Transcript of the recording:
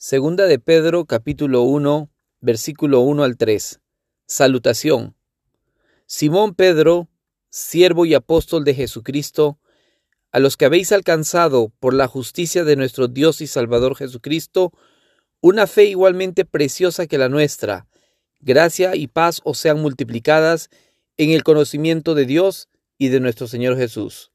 Segunda de Pedro capítulo 1 versículo 1 al 3. Salutación. Simón Pedro, siervo y apóstol de Jesucristo, a los que habéis alcanzado por la justicia de nuestro Dios y Salvador Jesucristo, una fe igualmente preciosa que la nuestra, gracia y paz os sean multiplicadas en el conocimiento de Dios y de nuestro Señor Jesús.